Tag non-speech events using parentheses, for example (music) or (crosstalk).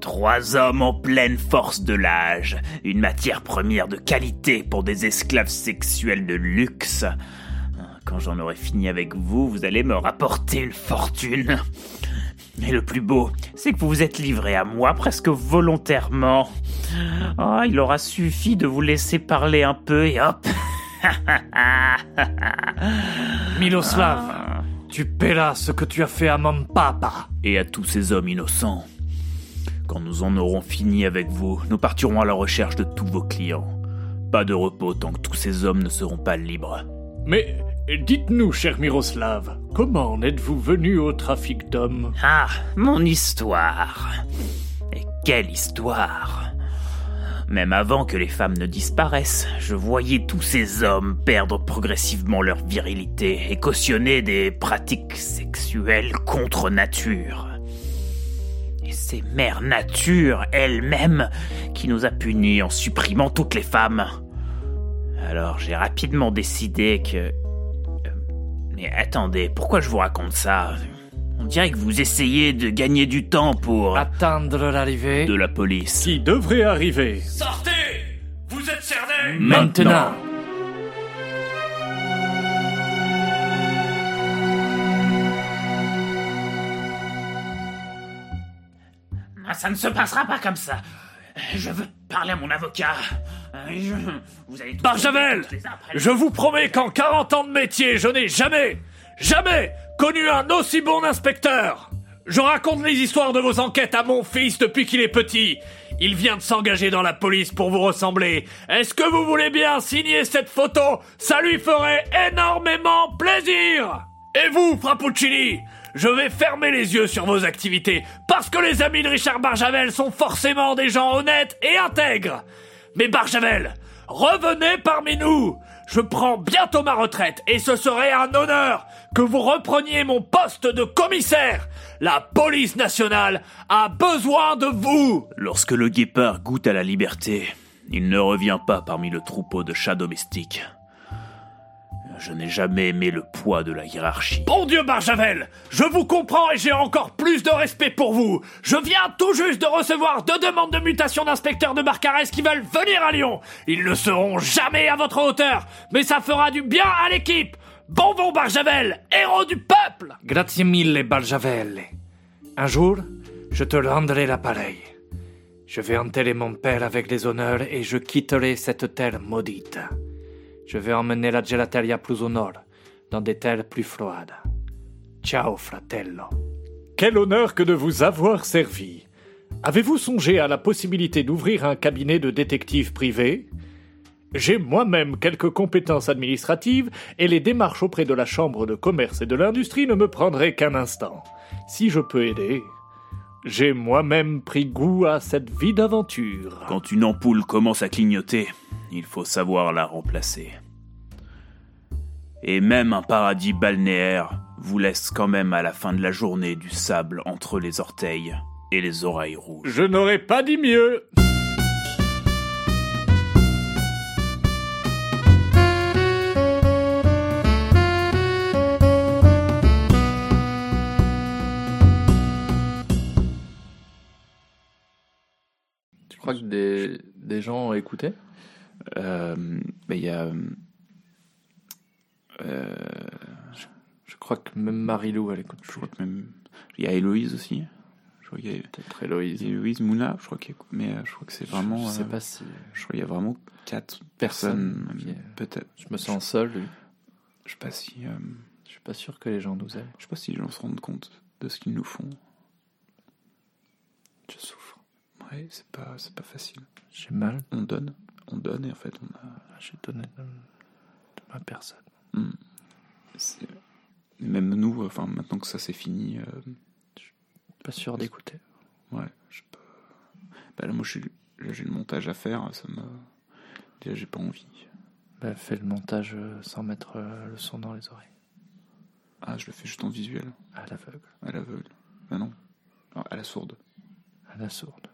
Trois hommes en pleine force de l'âge, une matière première de qualité pour des esclaves sexuels de luxe. Quand j'en aurai fini avec vous, vous allez me rapporter une fortune. Et le plus beau, c'est que vous vous êtes livré à moi presque volontairement. Ah, il aura suffi de vous laisser parler un peu et hop. (laughs) Miloslav, tu paieras ce que tu as fait à mon papa. Et à tous ces hommes innocents. Quand nous en aurons fini avec vous, nous partirons à la recherche de tous vos clients. Pas de repos tant que tous ces hommes ne seront pas libres. Mais dites-nous, cher Miroslav, comment en êtes-vous venu au trafic d'hommes Ah, mon histoire. Et quelle histoire Même avant que les femmes ne disparaissent, je voyais tous ces hommes perdre progressivement leur virilité et cautionner des pratiques sexuelles contre nature. Et c'est Mère Nature elle-même qui nous a punis en supprimant toutes les femmes. Alors j'ai rapidement décidé que... Mais attendez, pourquoi je vous raconte ça? On dirait que vous essayez de gagner du temps pour... Attendre l'arrivée de la police. qui devrait arriver. Sortez Vous êtes cerné Maintenant. Ah, Ça ne se passera pas comme ça. Je veux parler à mon avocat. Je- Vous allez tous Barjavel Je vous promets qu'en 40 ans de métier, je n'ai jamais, jamais connu un aussi bon inspecteur. Je raconte les histoires de vos enquêtes à mon fils depuis qu'il est petit. Il vient de s'engager dans la police pour vous ressembler. Est-ce que vous voulez bien signer cette photo? Ça lui ferait énormément plaisir Et vous, Frappuccini je vais fermer les yeux sur vos activités, parce que les amis de Richard Barjavel sont forcément des gens honnêtes et intègres. Mais Barjavel, revenez parmi nous. Je prends bientôt ma retraite et ce serait un honneur que vous repreniez mon poste de commissaire. La police nationale a besoin de vous. Lorsque le guépard goûte à la liberté, il ne revient pas parmi le troupeau de chats domestiques. Je n'ai jamais aimé le poids de la hiérarchie. Bon Dieu, Barjavel, je vous comprends et j'ai encore plus de respect pour vous. Je viens tout juste de recevoir deux demandes de mutation d'inspecteurs de Barcarès qui veulent venir à Lyon. Ils ne seront jamais à votre hauteur, mais ça fera du bien à l'équipe. Bon bon Barjavel, héros du peuple Grazie mille, Barjavel. Un jour, je te rendrai l'appareil. Je vais enterrer mon père avec les honneurs et je quitterai cette terre maudite. Je vais emmener la gelateria plus au nord, dans des terres plus froides. Ciao, fratello. Quel honneur que de vous avoir servi. Avez-vous songé à la possibilité d'ouvrir un cabinet de détective privé J'ai moi-même quelques compétences administratives et les démarches auprès de la Chambre de commerce et de l'industrie ne me prendraient qu'un instant. Si je peux aider. J'ai moi-même pris goût à cette vie d'aventure. Quand une ampoule commence à clignoter, il faut savoir la remplacer. Et même un paradis balnéaire vous laisse quand même à la fin de la journée du sable entre les orteils et les oreilles rouges. Je n'aurais pas dit mieux. Tu crois que des, des gens ont écouté? Il y a. euh, Je crois que même Marilou, elle écoute. je crois que même. Il y a Héloïse aussi. Je crois qu'il y a, Peut-être Héloïse. Héloïse Mouna, je crois qu'il y a- mais euh, je crois que c'est vraiment. Je sais euh, pas si. Je crois qu'il y a vraiment quatre Personne, personnes, ok. peut-être. Je me sens seul. Je sais pas si. euh, Je suis pas sûr que les gens nous aiment. je sais pas si les gens se rendent compte de ce qu'ils nous font. Je souffre. Ouais, c'est pas, c'est pas facile. J'ai mal. On donne, on donne et en fait on a. J'ai donné de, de ma personne. Hmm. Même nous, enfin maintenant que ça c'est fini, euh, Pas sûr d'écouter. ouais, je peux. Bah là moi j'ai le montage à faire, ça me. Déjà j'ai pas envie. Bah, fais le montage euh, sans mettre euh, le son dans les oreilles. Ah je le fais juste en visuel, À l'aveugle. à l'aveugle. Bah non, Ah, à la sourde. À la sourde.